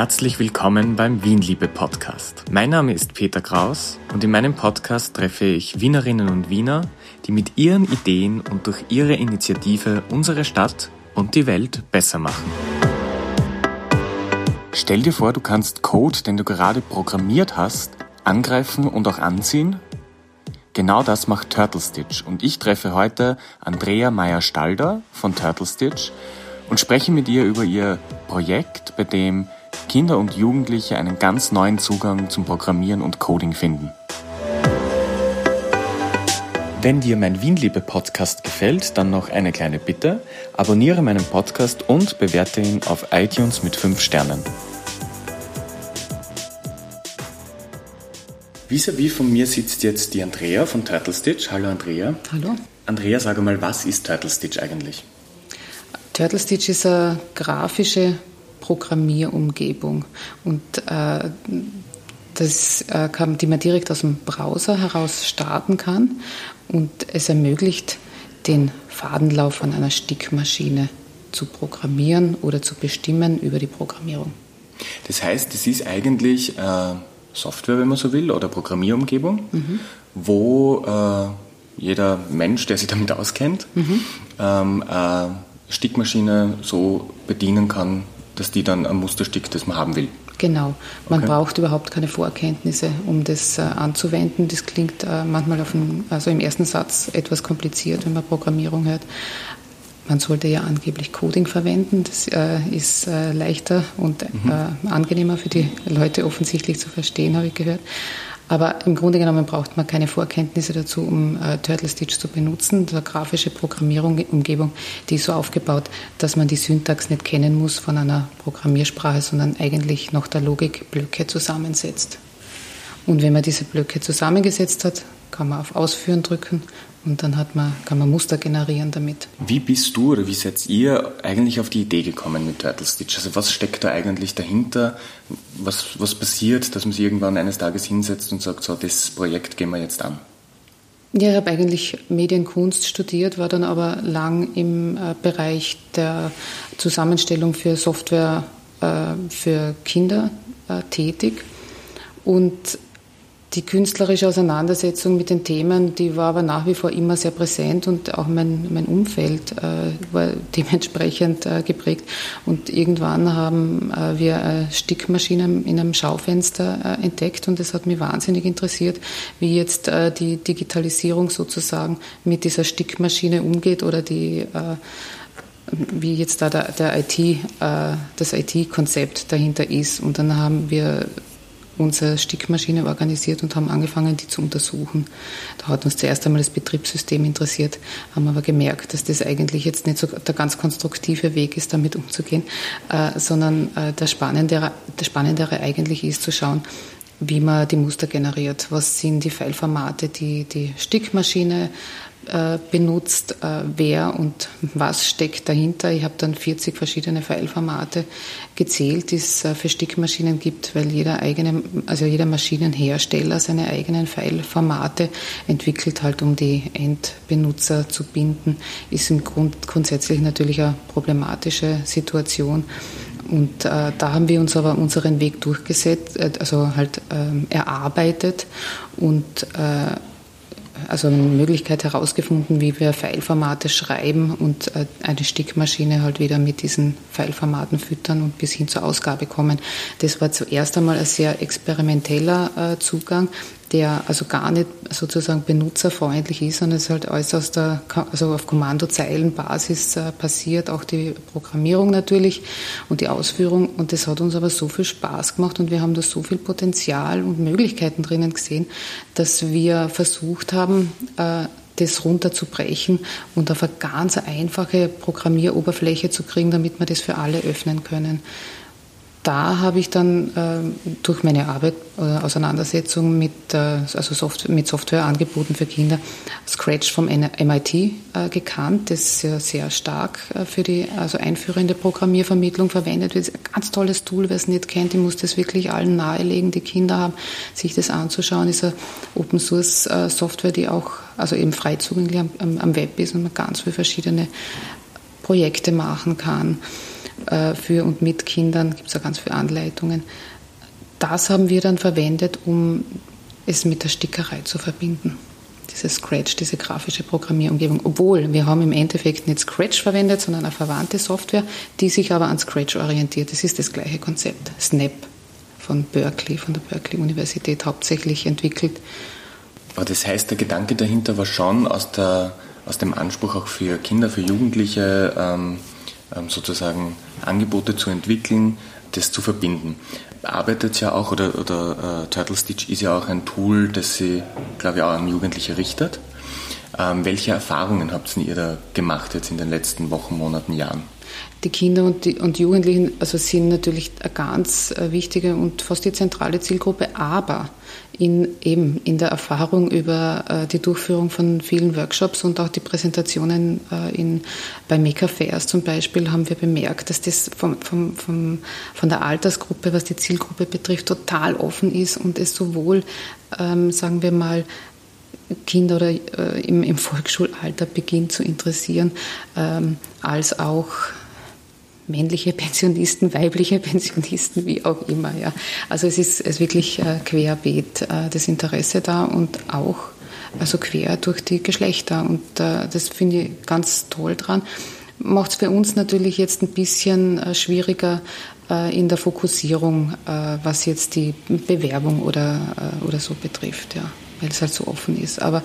Herzlich willkommen beim Wienliebe Podcast. Mein Name ist Peter Kraus und in meinem Podcast treffe ich Wienerinnen und Wiener, die mit ihren Ideen und durch ihre Initiative unsere Stadt und die Welt besser machen. Stell dir vor, du kannst Code, den du gerade programmiert hast, angreifen und auch anziehen. Genau das macht Turtle Stitch und ich treffe heute Andrea Meyer-Stalder von Turtle Stitch und spreche mit ihr über ihr Projekt, bei dem Kinder und Jugendliche einen ganz neuen Zugang zum Programmieren und Coding finden. Wenn dir mein Wienliebe Podcast gefällt, dann noch eine kleine Bitte. Abonniere meinen Podcast und bewerte ihn auf iTunes mit 5 Sternen. Vis-à-vis von mir sitzt jetzt die Andrea von Turtle Stitch. Hallo Andrea. Hallo. Andrea, sag mal, was ist Turtle Stitch eigentlich? Turtle Stitch ist eine grafische Programmierumgebung und äh, das, äh, kann, die man direkt aus dem Browser heraus starten kann und es ermöglicht, den Fadenlauf von einer Stickmaschine zu programmieren oder zu bestimmen über die Programmierung. Das heißt, es ist eigentlich äh, Software, wenn man so will, oder Programmierumgebung, mhm. wo äh, jeder Mensch, der sich damit auskennt, mhm. ähm, äh, Stickmaschine so bedienen kann, dass die dann ein Muster stickt, das man haben will. Genau, man okay. braucht überhaupt keine Vorkenntnisse, um das äh, anzuwenden. Das klingt äh, manchmal auf dem, also im ersten Satz etwas kompliziert, wenn man Programmierung hört. Man sollte ja angeblich Coding verwenden. Das äh, ist äh, leichter und mhm. Äh, angenehmer für die Leute offensichtlich zu verstehen, habe ich gehört. Aber im Grunde genommen braucht man keine Vorkenntnisse dazu, um äh, Turtle Stitch zu benutzen. Die grafische Programmierungsumgebung, die ist so aufgebaut, dass man die Syntax nicht kennen muss von einer Programmiersprache, sondern eigentlich noch der Logik Blöcke zusammensetzt. Und wenn man diese Blöcke zusammengesetzt hat, kann man auf Ausführen drücken und dann hat man, kann man Muster generieren damit. Wie bist du oder wie seid ihr eigentlich auf die Idee gekommen mit Turtle Stitch? Also was steckt da eigentlich dahinter? Was, was passiert, dass man sich irgendwann eines Tages hinsetzt und sagt, so, das Projekt gehen wir jetzt an? Ja, ich habe eigentlich Medienkunst studiert, war dann aber lang im äh, Bereich der Zusammenstellung für Software äh, für Kinder äh, tätig und die künstlerische Auseinandersetzung mit den Themen, die war aber nach wie vor immer sehr präsent und auch mein, mein Umfeld äh, war dementsprechend äh, geprägt. Und irgendwann haben äh, wir eine Stickmaschine in einem Schaufenster äh, entdeckt und es hat mich wahnsinnig interessiert, wie jetzt äh, die Digitalisierung sozusagen mit dieser Stickmaschine umgeht oder die äh, wie jetzt da der, der IT, das IT-Konzept dahinter ist. Und dann haben wir unsere Stickmaschine organisiert und haben angefangen, die zu untersuchen. Da hat uns zuerst einmal das Betriebssystem interessiert, haben aber gemerkt, dass das eigentlich jetzt nicht so der ganz konstruktive Weg ist, damit umzugehen, äh, sondern äh, der, Spannendere, der Spannendere eigentlich ist zu schauen, wie man die Muster generiert. Was sind die Pfeilformate, die die Stickmaschine benutzt, äh, wer und was steckt dahinter. Ich habe dann 40 verschiedene Pfeilformate gezählt, die es äh, für Stickmaschinen gibt, weil jeder eigene, also jeder Maschinenhersteller seine eigenen Pfeilformate entwickelt halt, um die Endbenutzer zu binden, ist im Grund grundsätzlich natürlich eine problematische Situation. Und äh, da haben wir uns aber unseren Weg durchgesetzt, äh, also halt ähm, erarbeitet und äh, also eine Möglichkeit herausgefunden, wie wir Pfeilformate schreiben und äh, eine Stickmaschine halt wieder mit diesen Pfeilformaten füttern und bis hin zur Ausgabe kommen. Das war zuerst einmal ein sehr experimenteller äh, Zugang der also gar nicht sozusagen benutzerfreundlich ist, sondern es halt alles aus der, also auf Kommandozeilenbasis äh, passiert, auch die Programmierung natürlich und die Ausführung. Und das hat uns aber so viel Spaß gemacht und wir haben da so viel Potenzial und Möglichkeiten drinnen gesehen, dass wir versucht haben, äh, das runterzubrechen und auf eine ganz einfache Programmieroberfläche zu kriegen, damit wir das für alle öffnen können da habe ich dann äh, durch meine Arbeit, äh, Auseinandersetzung mit, äh, also Software, mit Softwareangeboten für Kinder Scratch vom MIT äh, gekannt, das ja sehr stark äh, für die also einführende Programmiervermittlung verwendet wird. Ein ganz tolles Tool, wer es nicht kennt, ich muss das wirklich allen nahelegen, die Kinder haben, sich das anzuschauen. Ist eine Open Source äh, Software, die auch also eben frei zugänglich am, am Web ist und man ganz viele verschiedene Projekte machen kann. Äh, für und mit Kindern, gibt es auch ganz viele Anleitungen. Das haben wir dann verwendet, um es mit der Stickerei zu verbinden. Diese Scratch, diese grafische Programmierumgebung. Obwohl wir haben im Endeffekt nicht Scratch verwendet, sondern eine verwandte Software, die sich aber an Scratch orientiert. Das ist das gleiche Konzept. Snap von Berkeley, von der Berkeley Universität hauptsächlich entwickelt. Aber das heißt, der Gedanke dahinter war schon aus, der, aus dem Anspruch auch für Kinder, für Jugendliche ähm sozusagen Angebote zu entwickeln, das zu verbinden. Arbeitet ja auch, oder, oder uh, Turtle Stitch ist ja auch ein Tool, das sie, glaube ich, auch an Jugendliche richtet. Ähm, welche Erfahrungen habt ihr da gemacht jetzt in den letzten Wochen, Monaten, Jahren? Die Kinder und, die, und Jugendlichen also sind natürlich eine ganz äh, wichtige und fast die zentrale Zielgruppe, aber in, eben in der Erfahrung über äh, die Durchführung von vielen Workshops und auch die Präsentationen äh, in, bei Maker Fairs zum Beispiel haben wir bemerkt, dass das vom, vom, vom, von der Altersgruppe, was die Zielgruppe betrifft, total offen ist und es sowohl, ähm, sagen wir mal, Kinder oder äh, im, im, Volksschulalter beginnt zu interessieren, ähm, als auch männliche Pensionisten, weibliche Pensionisten, wie auch immer. Ja. Also es ist, es wirklich äh, querbeet äh, das Interesse da und auch also quer durch die Geschlechter. Und äh, das finde ich ganz toll dran. Macht es für uns natürlich jetzt ein bisschen schwieriger in der Fokussierung, was jetzt die Bewerbung oder, oder so betrifft, ja, weil es halt so offen ist. Aber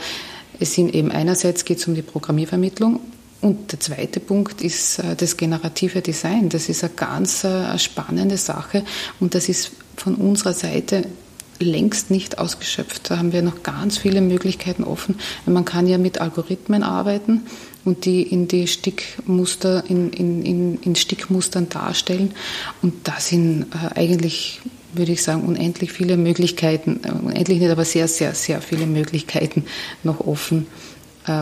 es sind eben einerseits geht es um die Programmiervermittlung und der zweite Punkt ist äh, das generative Design. Das ist eine ganz äh, spannende Sache und das ist von unserer Seite längst nicht ausgeschöpft. Da haben wir noch ganz viele Möglichkeiten offen. Man kann ja mit Algorithmen arbeiten und die in die Stickmuster, in, in, in, in Stickmustern darstellen. Und da sind äh, eigentlich, würde ich sagen, unendlich viele Möglichkeiten, unendlich nicht, aber sehr, sehr, sehr viele Möglichkeiten noch offen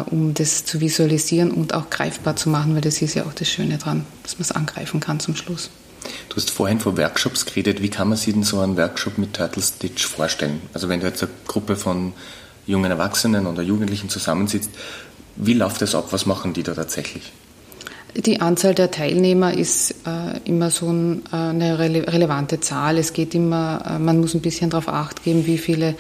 um das zu visualisieren und auch greifbar zu machen, weil das ist ja auch das Schöne dran, dass man es angreifen kann zum Schluss. Du hast vorhin von Workshops geredet. Wie kann man sich denn so einen Workshop mit Turtle Stitch vorstellen? Also wenn du jetzt eine Gruppe von jungen Erwachsenen oder Jugendlichen zusammensitzt, wie läuft das ab? Was machen die da tatsächlich? Die Anzahl der Teilnehmer ist äh, immer so ein, äh, eine rele relevante Zahl. Es geht immer, äh, man muss ein bisschen darauf acht geben, wie viele äh,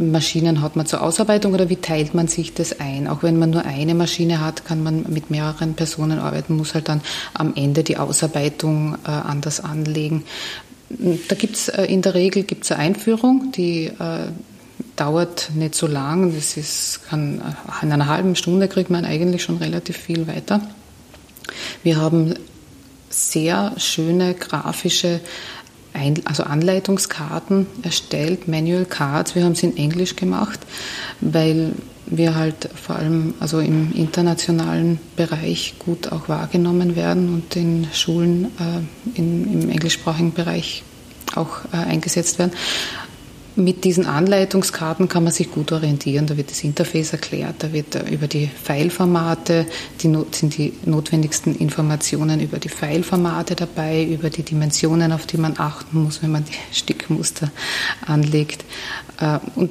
Maschinen hat man zur Ausarbeitung oder wie teilt man sich das ein. Auch wenn man nur eine Maschine hat, kann man mit mehreren Personen arbeiten, muss halt dann am Ende die Ausarbeitung äh, anders anlegen. Da gibt es äh, in der Regel gibt's eine Einführung, die dauert nicht so lang. Das ist, kann, in einer halben Stunde kriegt man eigentlich schon relativ viel weiter. Wir haben sehr schöne grafische ein, also Anleitungskarten erstellt, Manual Cards. Wir haben sie in Englisch gemacht, weil wir halt vor allem also im internationalen Bereich gut auch wahrgenommen werden und in Schulen äh, in, im englischsprachigen Bereich auch äh, eingesetzt werden. Mit diesen Anleitungskarten kann man sich gut orientieren. Da wird das Interface erklärt, da wird über die Fileformate, die sind die notwendigsten Informationen über die Fileformate dabei, über die Dimensionen, auf die man achten muss, wenn man die Stickmuster anlegt. Äh, und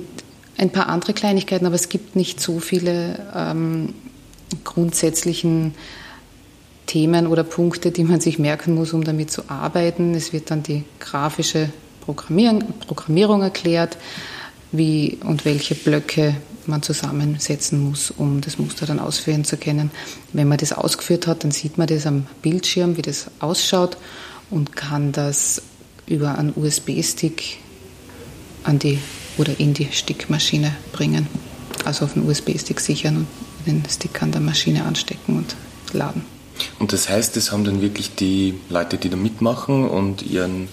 ein paar andere Kleinigkeiten, aber es gibt nicht so viele ähm, grundsätzlichen Themen oder Punkte, die man sich merken muss, um damit zu arbeiten. Es wird dann die grafische Programmierung erklärt, wie und welche Blöcke man zusammensetzen muss, um das Muster dann ausführen zu können. Wenn man das ausgeführt hat, dann sieht man das am Bildschirm, wie das ausschaut und kann das über einen USB-Stick an die oder in die Stickmaschine bringen. Also auf den USB-Stick sichern und den Stick an der Maschine anstecken und laden. Und das heißt, das haben dann wirklich die Leute, die da mitmachen und ihren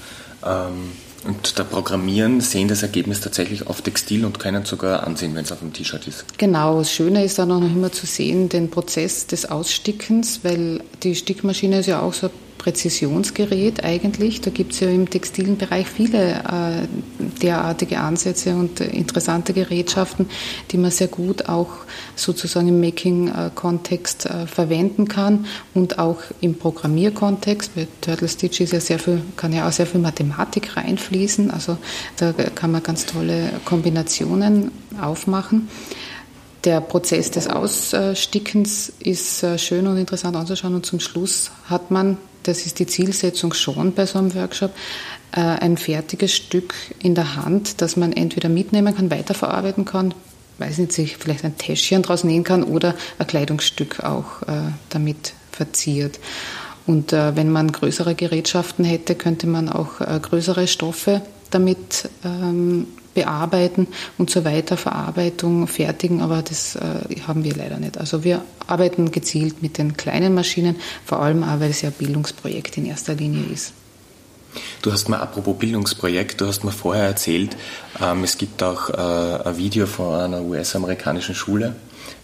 ähm und da Programmieren sehen das Ergebnis tatsächlich auf Textil und können sogar ansehen, wenn es auf dem T-Shirt ist. Genau, das Schöne ist dann auch noch immer zu sehen, den Prozess des Ausstickens, weil die Stickmaschine ist ja auch so ein Präzisionsgerät eigentlich. Da gibt es ja im textilen Bereich viele äh, derartige Ansätze und interessante Gerätschaften, die man sehr gut auch sozusagen im Making-Kontext äh, verwenden kann und auch im Programmierkontext. Bei Turtle Stitch ist ja sehr viel, kann ja auch sehr viel Mathematik reinfließen. Also da kann man ganz tolle Kombinationen aufmachen. Der Prozess des Ausstickens ist äh, schön und interessant anzuschauen und zum Schluss hat man, das ist die Zielsetzung schon bei so einem Workshop, äh, ein fertiges Stück in der Hand, das man entweder mitnehmen kann, weiterverarbeiten kann, weiß nicht, sich vielleicht ein Täschchen draus nähen kann oder ein Kleidungsstück auch äh, damit verziert. Und wenn man größere Gerätschaften hätte, könnte man auch größere Stoffe damit ähm, bearbeiten und zur Weiterverarbeitung fertigen, aber das äh, haben wir leider nicht. Also wir arbeiten gezielt mit den kleinen Maschinen, vor allem auch, weil es ja ein Bildungsprojekt in erster Linie ist. Du hast mir, apropos Bildungsprojekt, du hast mir vorher erzählt, ähm, es gibt auch äh, ein Video von einer US-amerikanischen Schule,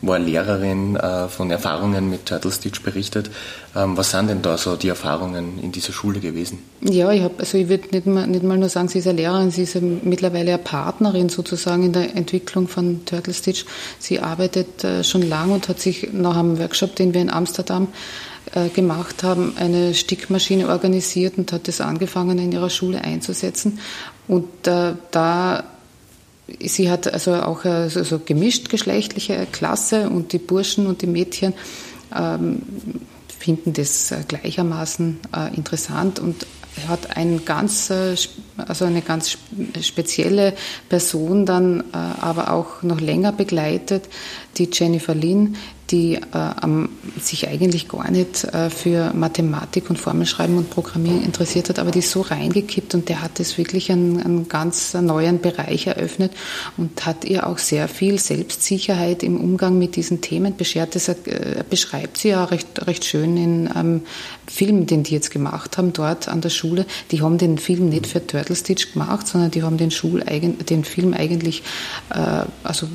eine Lehrerin äh, von Erfahrungen mit Turtle Stitch berichtet. Ähm, was sind denn da so die Erfahrungen in dieser Schule gewesen? Ja, ich also ich würde nicht mal, nicht mal nur sagen, sie ist eine Lehrerin, sie ist mittlerweile eine Partnerin sozusagen in der Entwicklung von Turtle Stitch. Sie arbeitet äh, schon lange und hat sich nach einem Workshop, den wir in Amsterdam äh, gemacht haben, eine Stickmaschine organisiert und hat das angefangen in ihrer Schule einzusetzen. Und äh, da sie hat also auch also so gemischt geschlechtliche Klasse und die Burschen und die Mädchen ähm, finden das gleichermaßen äh, interessant und hat ein ganz, äh, also eine ganz spezielle Person dann äh, aber auch noch länger begleitet, die Jennifer Lynn, die äh, sich eigentlich gar nicht äh, für Mathematik und Formelschreiben und Programmieren interessiert hat, aber die ist so reingekippt und der hat es wirklich einen, einen ganz neuen Bereich eröffnet und hat ihr auch sehr viel Selbstsicherheit im Umgang mit diesen Themen beschert. Das äh, beschreibt sie ja recht, recht schön in einem Film, den die jetzt gemacht haben dort an der Schule. Die haben den Film nicht für Turtle Stitch gemacht, sondern die haben den, Schul, den Film eigentlich äh, also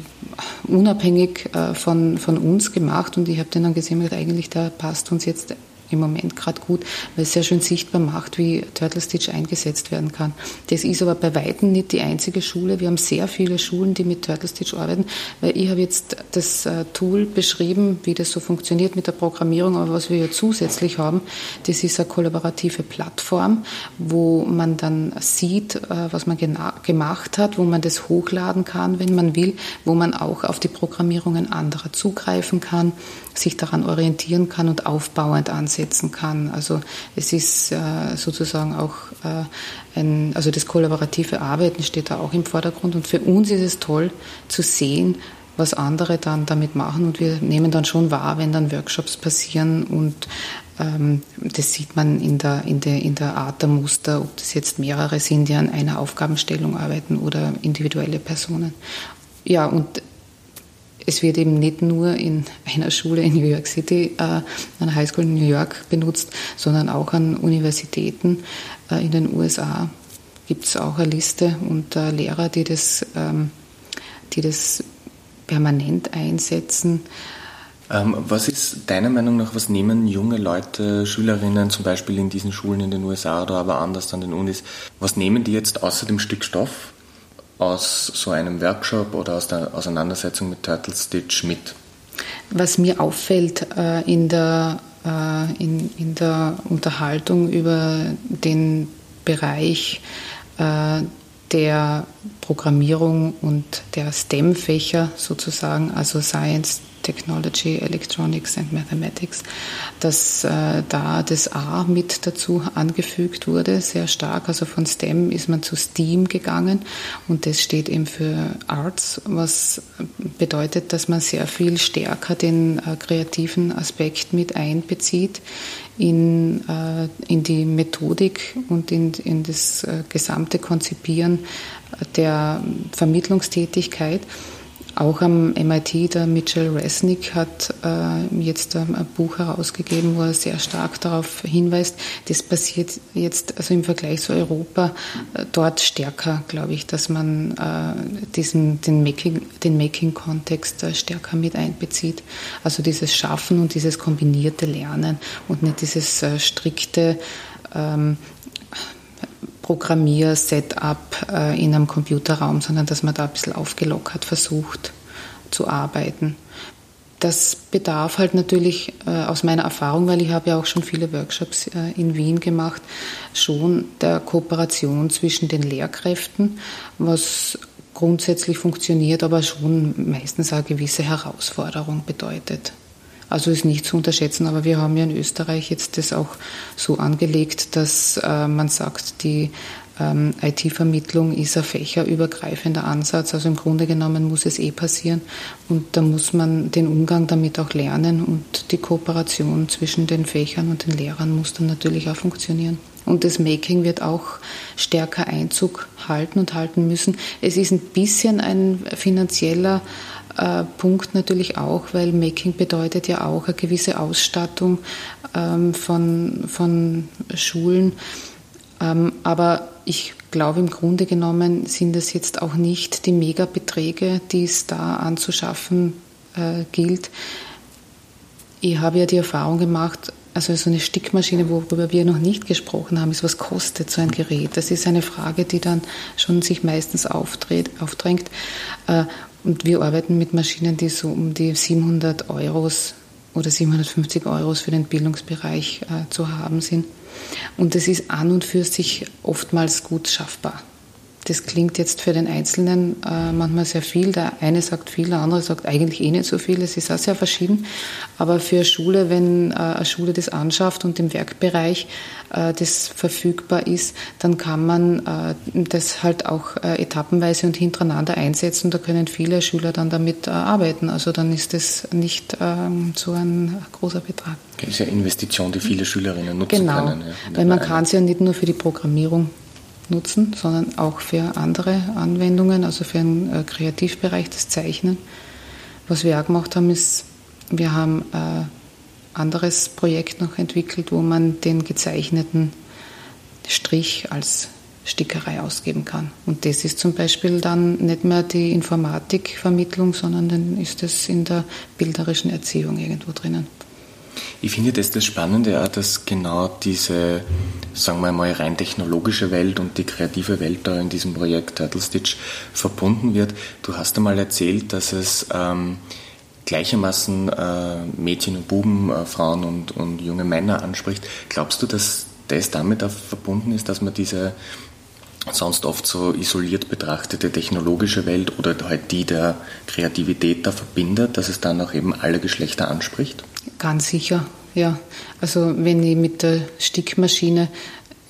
unabhängig äh, von, von uns gemacht und ich habe dann gesehen eigentlich, der passt uns jetzt im Moment gerade gut, weil es sehr schön sichtbar macht, wie Turtle Stitch eingesetzt werden kann. Das ist aber bei Weitem nicht die einzige Schule. Wir haben sehr viele Schulen, die mit Turtle Stitch arbeiten, weil ich habe jetzt das äh, Tool beschrieben, wie das so funktioniert mit der Programmierung, aber was wir ja zusätzlich haben, das ist eine kollaborative Plattform, wo man dann sieht, äh, was man gemacht hat, wo man das hochladen kann, wenn man will, wo man auch auf die Programmierungen anderer zugreifen kann, sich daran orientieren kann und aufbauend ansehen einsetzen kann. Also es ist äh, sozusagen auch äh, ein, also das kollaborative Arbeiten steht da auch im Vordergrund und für uns ist es toll zu sehen, was andere dann damit machen und wir nehmen dann schon wahr, wenn dann Workshops passieren und ähm, das sieht man in der, in, der, in der Art der Muster, ob das jetzt mehrere sind, die an einer Aufgabenstellung arbeiten oder individuelle Personen. Ja, und es wird eben nicht nur in einer Schule in New York City, äh, einer Highschool in New York benutzt, sondern auch an Universitäten äh, in den USA gibt es auch eine Liste und äh, Lehrer, die das, ähm, die das permanent einsetzen. Ähm, was ist deiner Meinung nach, was nehmen junge Leute, Schülerinnen zum Beispiel in diesen Schulen in den USA oder aber anders an den Unis, was nehmen die jetzt außer dem Stück Stoff aus so einem Workshop oder aus der Auseinandersetzung mit Turtle Stitch mit? Was mir auffällt äh, in, der, äh, in, in der Unterhaltung über den Bereich äh, der Programmierung und der STEM-Fächer sozusagen, also Science, Technology, Electronics and Mathematics, dass äh, da das A mit dazu angefügt wurde, sehr stark. Also von STEM ist man zu STEAM gegangen und das steht eben für Arts, was bedeutet, dass man sehr viel stärker den äh, kreativen Aspekt mit einbezieht in, äh, in die Methodik und in, in das äh, gesamte Konzipieren der Vermittlungstätigkeit. Auch am MIT, der Mitchell Resnick hat äh, jetzt ähm, ein Buch herausgegeben, wo er sehr stark darauf hinweist, das passiert jetzt also im Vergleich zu Europa äh, dort stärker, glaube ich, dass man äh, diesen, den Making-Kontext Making äh, stärker mit einbezieht. Also dieses Schaffen und dieses kombinierte Lernen und nicht dieses äh, strikte ähm, Programmier-Setup äh, in einem Computerraum, sondern dass man da ein bisschen aufgelockert versucht zu arbeiten. Das bedarf halt natürlich äh, aus meiner Erfahrung, weil ich habe ja auch schon viele Workshops äh, in Wien gemacht, schon der Kooperation zwischen den Lehrkräften, was grundsätzlich funktioniert, aber schon meistens eine gewisse Herausforderung bedeutet. Also ist nicht zu unterschätzen, aber wir haben ja in Österreich jetzt das auch so angelegt, dass äh, man sagt, die ähm, IT-Vermittlung ist ein fächerübergreifender Ansatz. Also im Grunde genommen muss es eh passieren und da muss man den Umgang damit auch lernen und die Kooperation zwischen den Fächern und den Lehrern muss dann natürlich auch funktionieren. Und das Making wird auch stärker Einzug halten und halten müssen. Es ist ein bisschen ein finanzieller äh, Punkt natürlich auch, weil Making bedeutet ja auch eine gewisse Ausstattung ähm, von, von Schulen. Ähm, aber ich glaube, im Grunde genommen sind es jetzt auch nicht die Megabeträge, die es da anzuschaffen äh, gilt. Ich habe ja die Erfahrung gemacht, also so eine Stickmaschine, worüber wir noch nicht gesprochen haben, ist, was kostet so ein Gerät? Das ist eine Frage, die dann schon sich meistens aufdreht, aufdrängt. Und wir arbeiten mit Maschinen, die so um die 700 Euros oder 750 Euros für den Bildungsbereich äh, zu haben sind. Und das ist an und für sich oftmals gut schaffbar. Das klingt jetzt für den Einzelnen äh, manchmal sehr viel. Der eine sagt viel, der andere sagt eigentlich eh nicht so viel. Es ist auch sehr verschieden. Aber für eine Schule, wenn äh, eine Schule das anschafft und im Werkbereich äh, das verfügbar ist, dann kann man äh, das halt auch äh, etappenweise und hintereinander einsetzen. Da können viele Schüler dann damit äh, arbeiten. Also dann ist das nicht ähm, so ein großer Betrag. Das ist ja Investition, die viele Schülerinnen nutzen genau, können. Genau, ja, weil man kann es ja nicht nur für die Programmierung nutzen, sondern auch für andere Anwendungen, also für den äh, Kreativbereich, das Zeichnen. Was wir auch gemacht haben, ist, wir haben ein äh, anderes Projekt noch entwickelt, wo man den gezeichneten Strich als Stickerei ausgeben kann. Und das ist zum Beispiel dann nicht mehr die Informatikvermittlung, sondern dann ist es in der bilderischen Erziehung irgendwo drinnen. Ich finde das das Spannende auch, dass genau diese, sagen wir mal, rein technologische Welt und die kreative Welt da in diesem Projekt Turtle Stitch verbunden wird. Du hast einmal erzählt, dass es ähm, gleichermaßen äh, Mädchen und Buben, äh, Frauen und, und junge Männer anspricht. Glaubst du, dass das damit auch verbunden ist, dass man diese sonst oft so isoliert betrachtete technologische Welt oder halt die der Kreativität da verbindet, dass es dann auch eben alle Geschlechter anspricht? Ganz sicher, ja. Also wenn ich mit der Stickmaschine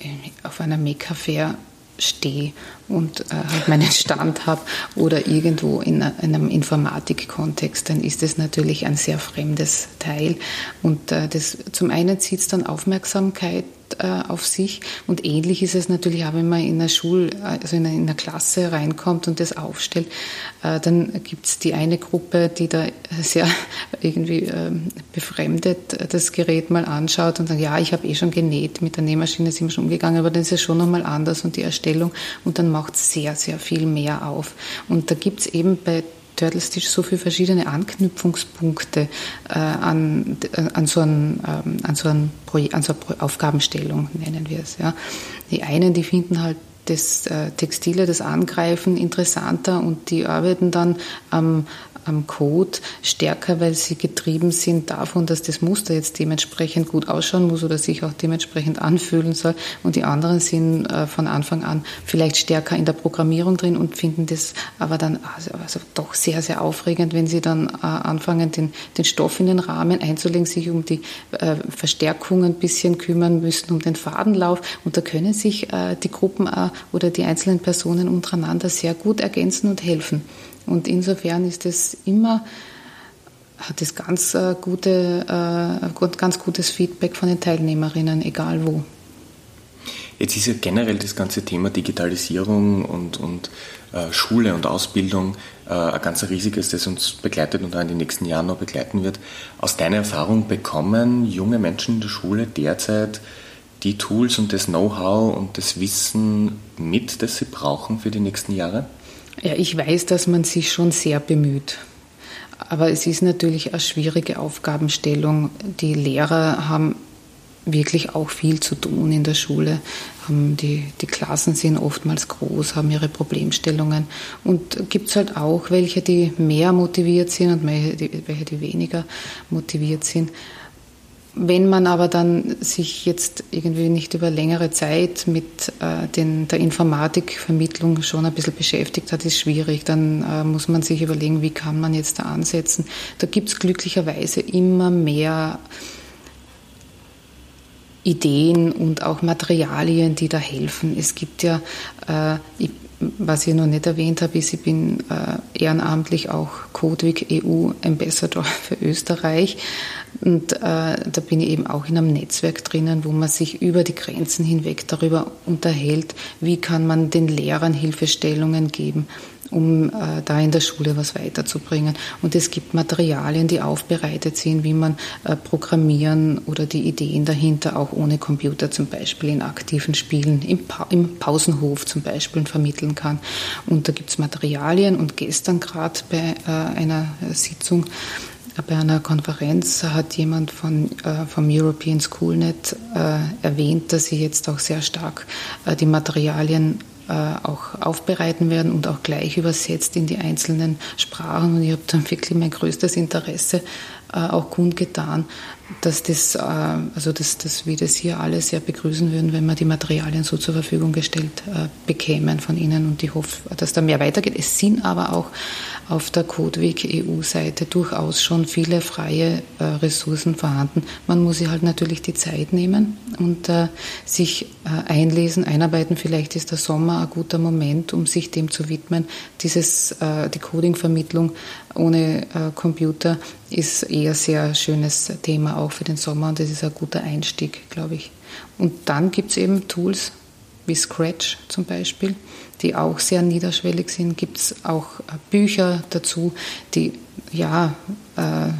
äh, auf einer Make-Fair stehe und äh, halt meinen Stand habe oder irgendwo in, einem Informatikkontext, dann ist das natürlich ein sehr fremdes Teil. Und äh, das, zum einen zieht es dann Aufmerksamkeit auf sich. Und ähnlich ist es natürlich auch, wenn man in einer Schule, also in einer, Klasse reinkommt und das aufstellt, äh, dann gibt es die eine Gruppe, die da sehr irgendwie ähm, befremdet das Gerät mal anschaut und sagt, ja, ich habe eh schon genäht, mit der Nähmaschine sind wir schon umgegangen, aber dann ist es schon nochmal anders und die Erstellung und dann macht es sehr, sehr viel mehr auf. Und da gibt es eben bei Turtle Stitch so viele verschiedene Anknüpfungspunkte äh, an, äh, an, so ein, ähm, an, so ein an so eine Aufgabenstellung, nennen wir es. Ja. Die einen, die finden halt das äh, Textile, das Angreifen interessanter und die arbeiten dann am, am Code stärker, weil sie getrieben sind davon, dass das Muster jetzt dementsprechend gut ausschauen muss oder sich auch dementsprechend anfühlen soll. Und die anderen sind äh, von Anfang an vielleicht stärker in der Programmierung drin und finden das aber dann also, also doch sehr, sehr aufregend, wenn sie dann äh, anfangen, den, den Stoff in den Rahmen einzulegen, sich um die äh, Verstärkung ein bisschen kümmern müssen, um den Fadenlauf. Und da können sich die Gruppen oder die einzelnen Personen untereinander sehr gut ergänzen und helfen. Und insofern ist es immer, hat es ganz, äh, gute, äh, ganz gutes Feedback von den Teilnehmerinnen, egal wo. Jetzt ist ja generell das ganze Thema Digitalisierung und, und äh, Schule und Ausbildung äh, ein ganz riesiges, das uns begleitet und auch in den nächsten Jahren noch begleiten wird. Aus deiner Erfahrung bekommen junge Menschen in der Schule derzeit die Tools und das Know-how und das Wissen mit, das sie brauchen für die nächsten Jahre? Ja, ich weiß, dass man sich schon sehr bemüht. Aber es ist natürlich eine schwierige Aufgabenstellung. Die Lehrer haben wirklich auch viel zu tun in der Schule. Die, die Klassen sind oftmals groß, haben ihre Problemstellungen. Und gibt es halt auch welche, die mehr motiviert sind und welche, die weniger motiviert sind. Wenn man aber dann sich jetzt irgendwie nicht über längere Zeit mit äh, den, der Informatikvermittlung schon ein bisschen beschäftigt hat, ist schwierig. Dann äh, muss man sich überlegen, wie kann man jetzt da ansetzen. Da gibt es glücklicherweise immer mehr Ideen und auch Materialien, die da helfen. Es gibt ja, äh, ich, was ich noch nicht erwähnt habe, ist, ich bin äh, ehrenamtlich auch Codewig EU Ambassador für Österreich. Und äh, da bin ich eben auch in einem Netzwerk drinnen, wo man sich über die Grenzen hinweg darüber unterhält, wie kann man den Lehrern Hilfestellungen geben, um äh, da in der Schule was weiterzubringen. Und es gibt Materialien, die aufbereitet sind, wie man äh, programmieren oder die Ideen dahinter auch ohne Computer zum Beispiel in aktiven Spielen, im, pa im Pausenhof zum Beispiel vermitteln kann. Und da gibt es Materialien und gestern gerade bei äh, einer Sitzung bei einer Konferenz hat jemand von, äh, vom European Schoolnet äh, erwähnt, dass sie jetzt auch sehr stark äh, die Materialien äh, auch aufbereiten werden und auch gleich übersetzt in die einzelnen Sprachen. Und ich habe dann wirklich mein größtes Interesse äh, auch kundgetan, dass das, äh, also dass, dass wir das hier alle sehr begrüßen würden, wenn wir die Materialien so zur Verfügung gestellt bekämen von Ihnen. Und ich hoffe, dass da mehr weitergeht. Es sind aber auch auf der Codeweg EU-Seite durchaus schon viele freie äh, Ressourcen vorhanden. Man muss sich halt natürlich die Zeit nehmen und äh, sich äh, einlesen, einarbeiten. Vielleicht ist der Sommer ein guter Moment, um sich dem zu widmen. Dieses, äh, die Coding-Vermittlung ohne äh, Computer ist eher sehr schönes Thema auch für den Sommer und das ist ein guter Einstieg, glaube ich. Und dann gibt es eben Tools wie Scratch zum Beispiel, die auch sehr niederschwellig sind. Gibt es auch äh, Bücher dazu, die, ja, äh,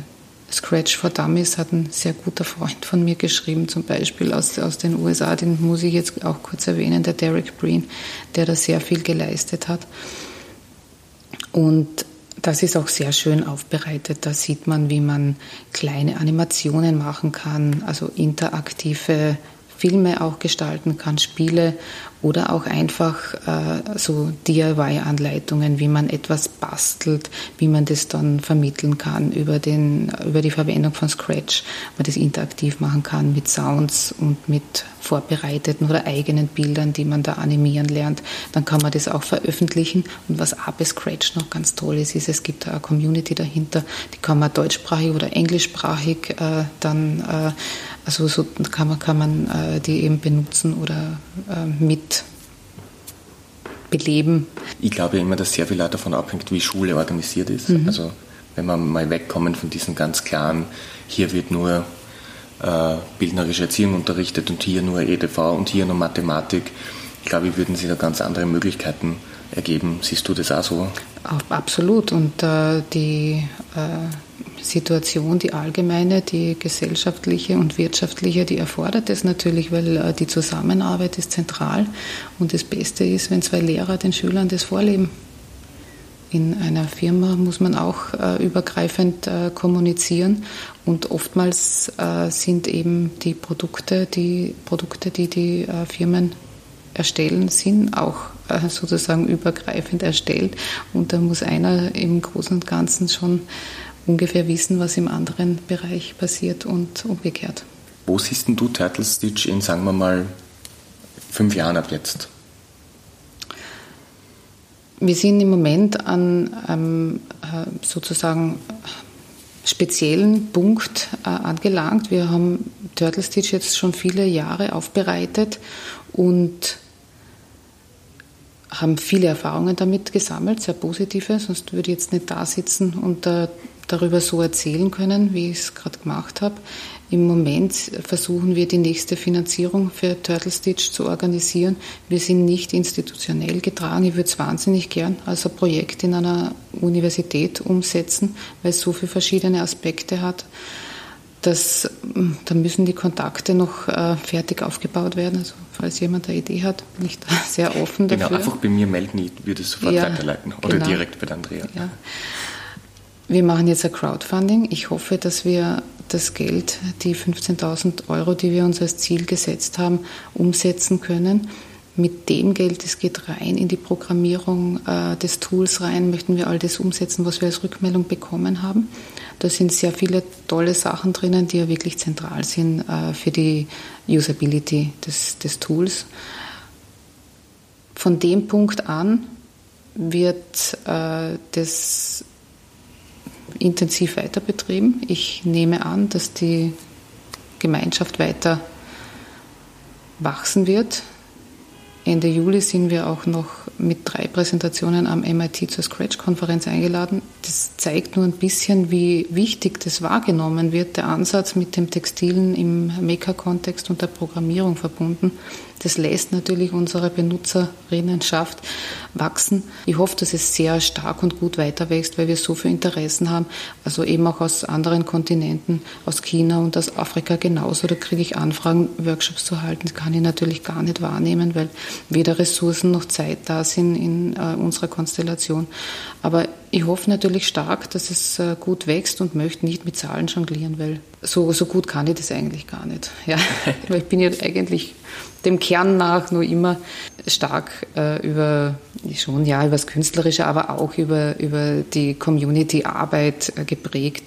Scratch for Dummies hat ein sehr guter Freund von mir geschrieben, zum Beispiel aus, aus den USA, den muss ich jetzt auch kurz erwähnen, der Derek Breen, der da sehr viel geleistet hat. Und das ist auch sehr schön aufbereitet. Da sieht man, wie man kleine Animationen machen kann, also interaktive Filme auch gestalten kann, Spiele oder auch einfach äh, so DIY-Anleitungen, wie man etwas bastelt, wie man das dann vermitteln kann über, den, über die Verwendung von Scratch, man das interaktiv machen kann mit Sounds und mit vorbereiteten oder eigenen Bildern, die man da animieren lernt. Dann kann man das auch veröffentlichen. Und was auch Scratch noch ganz toll ist, ist, es gibt eine Community dahinter, die kann man deutschsprachig oder englischsprachig äh, dann äh, also so kann man, kann man äh, die eben benutzen oder äh, mit beleben. Ich glaube immer, dass sehr viel davon abhängt, wie Schule organisiert ist. Mhm. Also wenn man mal wegkommen von diesen ganz klaren, hier wird nur äh, bildnerische Erziehung unterrichtet und hier nur EDV und hier nur Mathematik, ich glaube, würden sich da ganz andere Möglichkeiten ergeben. Siehst du das auch so? Absolut. Und äh, die äh, Situation, die allgemeine, die gesellschaftliche und wirtschaftliche, die erfordert es natürlich, weil äh, die Zusammenarbeit ist zentral und das Beste ist, wenn zwei Lehrer den Schülern das vorleben. In einer Firma muss man auch äh, übergreifend äh, kommunizieren und oftmals äh, sind eben die Produkte, die Produkte, die die äh, Firmen erstellen, sind auch äh, sozusagen übergreifend erstellt und da muss einer im Großen und Ganzen schon ungefähr wissen, was im anderen Bereich passiert und umgekehrt. Wo siehst du Turtle Stitch in, sagen wir mal, fünf Jahren ab jetzt? Wir sind im Moment an einem äh, sozusagen speziellen Punkt äh, angelangt. Wir haben Turtle Stitch jetzt schon viele Jahre aufbereitet und haben viele Erfahrungen damit gesammelt, sehr positive, sonst würde ich jetzt nicht da sitzen und äh, darüber so erzählen können, wie ich es gerade gemacht habe. Im Moment versuchen wir die nächste Finanzierung für Turtle Stitch zu organisieren. Wir sind nicht institutionell getragen. Ich würde es wahnsinnig gern als ein Projekt in einer Universität umsetzen, weil es so viele verschiedene Aspekte hat. Das, hm, da müssen die Kontakte noch äh, fertig aufgebaut werden. Also falls jemand eine Idee hat, bin ich da sehr offen genau, dafür. Genau, einfach bei mir melden, ich würde es sofort ja, weiterleiten oder genau. direkt bei Andrea. Ja. Wir machen jetzt ein Crowdfunding. Ich hoffe, dass wir das Geld, die 15.000 Euro, die wir uns als Ziel gesetzt haben, umsetzen können. Mit dem Geld, das geht rein in die Programmierung äh, des Tools rein, möchten wir all das umsetzen, was wir als Rückmeldung bekommen haben. Da sind sehr viele tolle Sachen drinnen, die ja wirklich zentral sind äh, für die Usability des, des Tools. Von dem Punkt an wird äh, das intensiv weiter betrieben. Ich nehme an, dass die Gemeinschaft weiter wachsen wird. Ende Juli sind wir auch noch mit drei Präsentationen am MIT zur Scratch-Konferenz eingeladen. Das zeigt nur ein bisschen, wie wichtig das wahrgenommen wird, der Ansatz mit dem Textilen im Maker-Kontext und der Programmierung verbunden. Das lässt natürlich unsere Benutzerinnenschaft wachsen. Ich hoffe, dass es sehr stark und gut weiter wächst, weil wir so viele Interessen haben. Also eben auch aus anderen Kontinenten, aus China und aus Afrika genauso. Da kriege ich Anfragen, Workshops zu halten. Das kann ich natürlich gar nicht wahrnehmen, weil weder Ressourcen noch Zeit da sind in äh, unserer Konstellation. Aber ich hoffe natürlich stark, dass es äh, gut wächst und möchte nicht mit Zahlen jonglieren, weil so, so gut kann ich das eigentlich gar nicht. Ja, weil ich bin ja eigentlich dem Kern nach nur immer stark äh, über, schon ja, über das Künstlerische, aber auch über, über die Community-Arbeit äh, geprägt.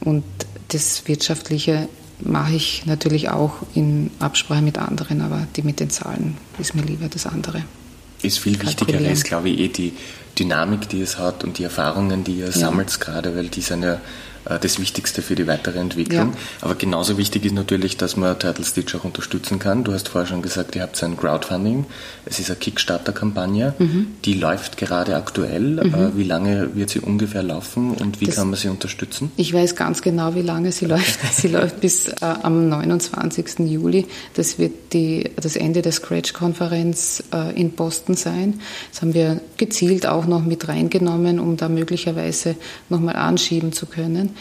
Und das Wirtschaftliche mache ich natürlich auch in Absprache mit anderen, aber die mit den Zahlen ist mir lieber das andere. Ist viel wichtiger, ist glaube ich eh die Dynamik, die es hat und die Erfahrungen, die ihr ja. sammelt gerade, weil die sind ja das Wichtigste für die weitere Entwicklung. Ja. Aber genauso wichtig ist natürlich, dass man Turtle Stitch auch unterstützen kann. Du hast vorher schon gesagt, ihr habt ein Crowdfunding. Es ist eine Kickstarter-Kampagne, mhm. die läuft gerade aktuell. Mhm. Äh, wie lange wird sie ungefähr laufen und wie das, kann man sie unterstützen? Ich weiß ganz genau, wie lange sie läuft. sie läuft bis äh, am 29. Juli. Das wird die, das Ende der Scratch-Konferenz äh, in Boston sein. Das haben wir gezielt auch noch mit reingenommen, um da möglicherweise nochmal anschieben zu können.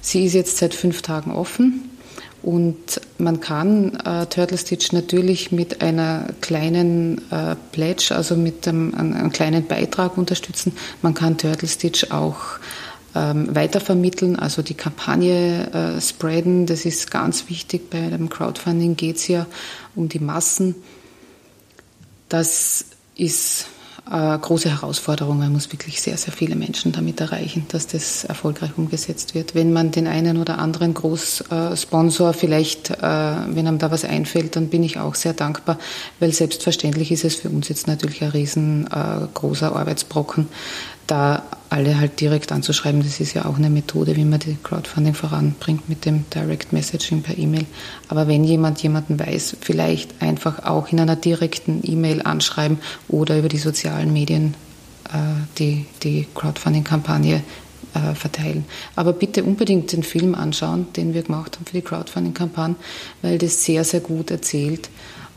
Sie ist jetzt seit fünf Tagen offen. Und man kann äh, Turtle Stitch natürlich mit einer kleinen äh, Pledge, also mit einem, einem, kleinen Beitrag unterstützen. Man kann Turtle Stitch auch ähm, weitervermitteln, also die Kampagne äh, spreaden. Das ist ganz wichtig. Bei dem Crowdfunding geht es ja um die Massen. Das ist äh, große Herausforderung. Man muss wirklich sehr, sehr viele Menschen damit erreichen, dass das erfolgreich umgesetzt wird. Wenn man den einen oder anderen Großsponsor vielleicht, äh, wenn einem da was einfällt, dann bin ich auch sehr dankbar, weil selbstverständlich ist es für uns jetzt natürlich ein riesengroßer äh, Arbeitsbrocken, da alle halt direkt anzuschreiben, das ist ja auch eine Methode, wie man die Crowdfunding voranbringt mit dem Direct Messaging per E-Mail. Aber wenn jemand jemanden weiß, vielleicht einfach auch in einer direkten E-Mail anschreiben oder über die sozialen Medien äh, die, die Crowdfunding-Kampagne äh, verteilen. Aber bitte unbedingt den Film anschauen, den wir gemacht haben für die Crowdfunding-Kampagne, weil das sehr, sehr gut erzählt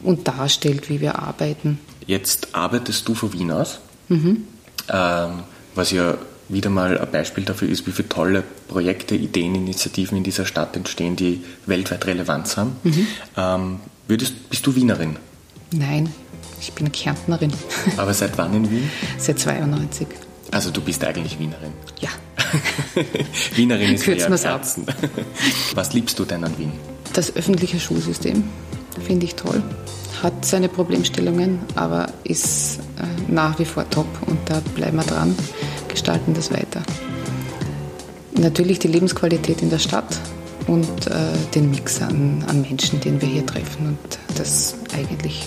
und darstellt, wie wir arbeiten. Jetzt arbeitest du von Wien aus. Mhm. Ähm, was ja wieder mal ein Beispiel dafür ist, wie viele tolle Projekte, Ideen, Initiativen in dieser Stadt entstehen, die weltweit Relevanz haben. Mhm. Ähm, würdest, bist du Wienerin? Nein, ich bin Kärntnerin. Aber seit wann in Wien? Seit 92. Also du bist eigentlich Wienerin? Ja. Wienerin ist Kürzen mehr Herzen. Was liebst du denn an Wien? Das öffentliche Schulsystem finde ich toll. Hat seine Problemstellungen, aber ist äh, nach wie vor top und da bleiben wir dran, gestalten das weiter. Natürlich die Lebensqualität in der Stadt und äh, den Mix an, an Menschen, den wir hier treffen und das eigentlich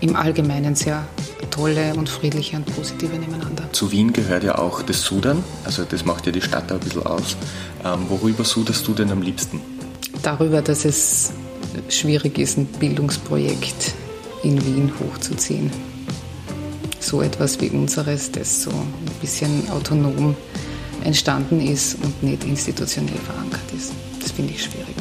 im Allgemeinen sehr tolle und friedliche und positive nebeneinander. Zu Wien gehört ja auch das Sudan, also das macht ja die Stadt ein bisschen aus. Ähm, worüber suderst du denn am liebsten? Darüber, dass es schwierig ist, ein Bildungsprojekt in Wien hochzuziehen. So etwas wie unseres, das so bisschen autonom entstanden ist und nicht institutionell verankert ist. Das finde ich schwierig.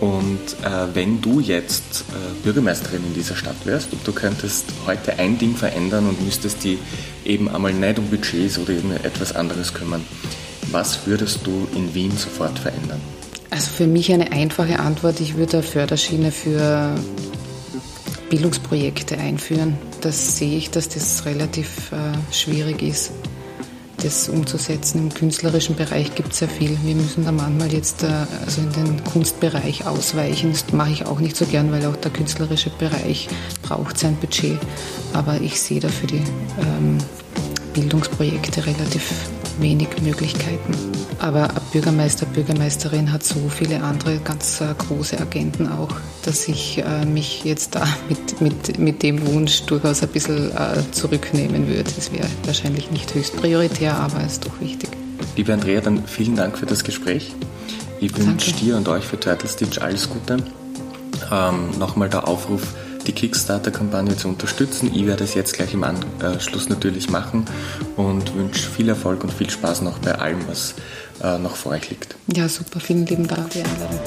Und äh, wenn du jetzt äh, Bürgermeisterin in dieser Stadt wärst und du könntest heute ein Ding verändern und müsstest die eben einmal nicht um Budgets oder eben etwas anderes kümmern, was würdest du in Wien sofort verändern? Also für mich eine einfache Antwort, ich würde eine Förderschiene für Bildungsprojekte einführen. Das sehe ich, dass das relativ äh, schwierig ist, das umzusetzen. Im künstlerischen Bereich gibt es sehr viel. Wir müssen da manchmal jetzt äh, also in den Kunstbereich ausweichen. Das mache ich auch nicht so gern, weil auch der künstlerische Bereich braucht sein Budget. Aber ich sehe da für die ähm, Bildungsprojekte relativ wenig Möglichkeiten. Aber ein Bürgermeister, Bürgermeisterin hat so viele andere ganz äh, große Agenten auch, dass ich äh, mich jetzt da mit, mit, mit dem Wunsch durchaus ein bisschen äh, zurücknehmen würde. Es wäre wahrscheinlich nicht höchst prioritär, aber es ist doch wichtig. Liebe Andrea, dann vielen Dank für das Gespräch. Ich wünsche dir und euch für Turtle Stitch alles Gute. Ähm, Nochmal der Aufruf, die Kickstarter-Kampagne zu unterstützen. Ich werde es jetzt gleich im Anschluss natürlich machen und wünsche viel Erfolg und viel Spaß noch bei allem, was äh, noch vor euch liegt. Ja, super. Vielen lieben Dank die Einladung.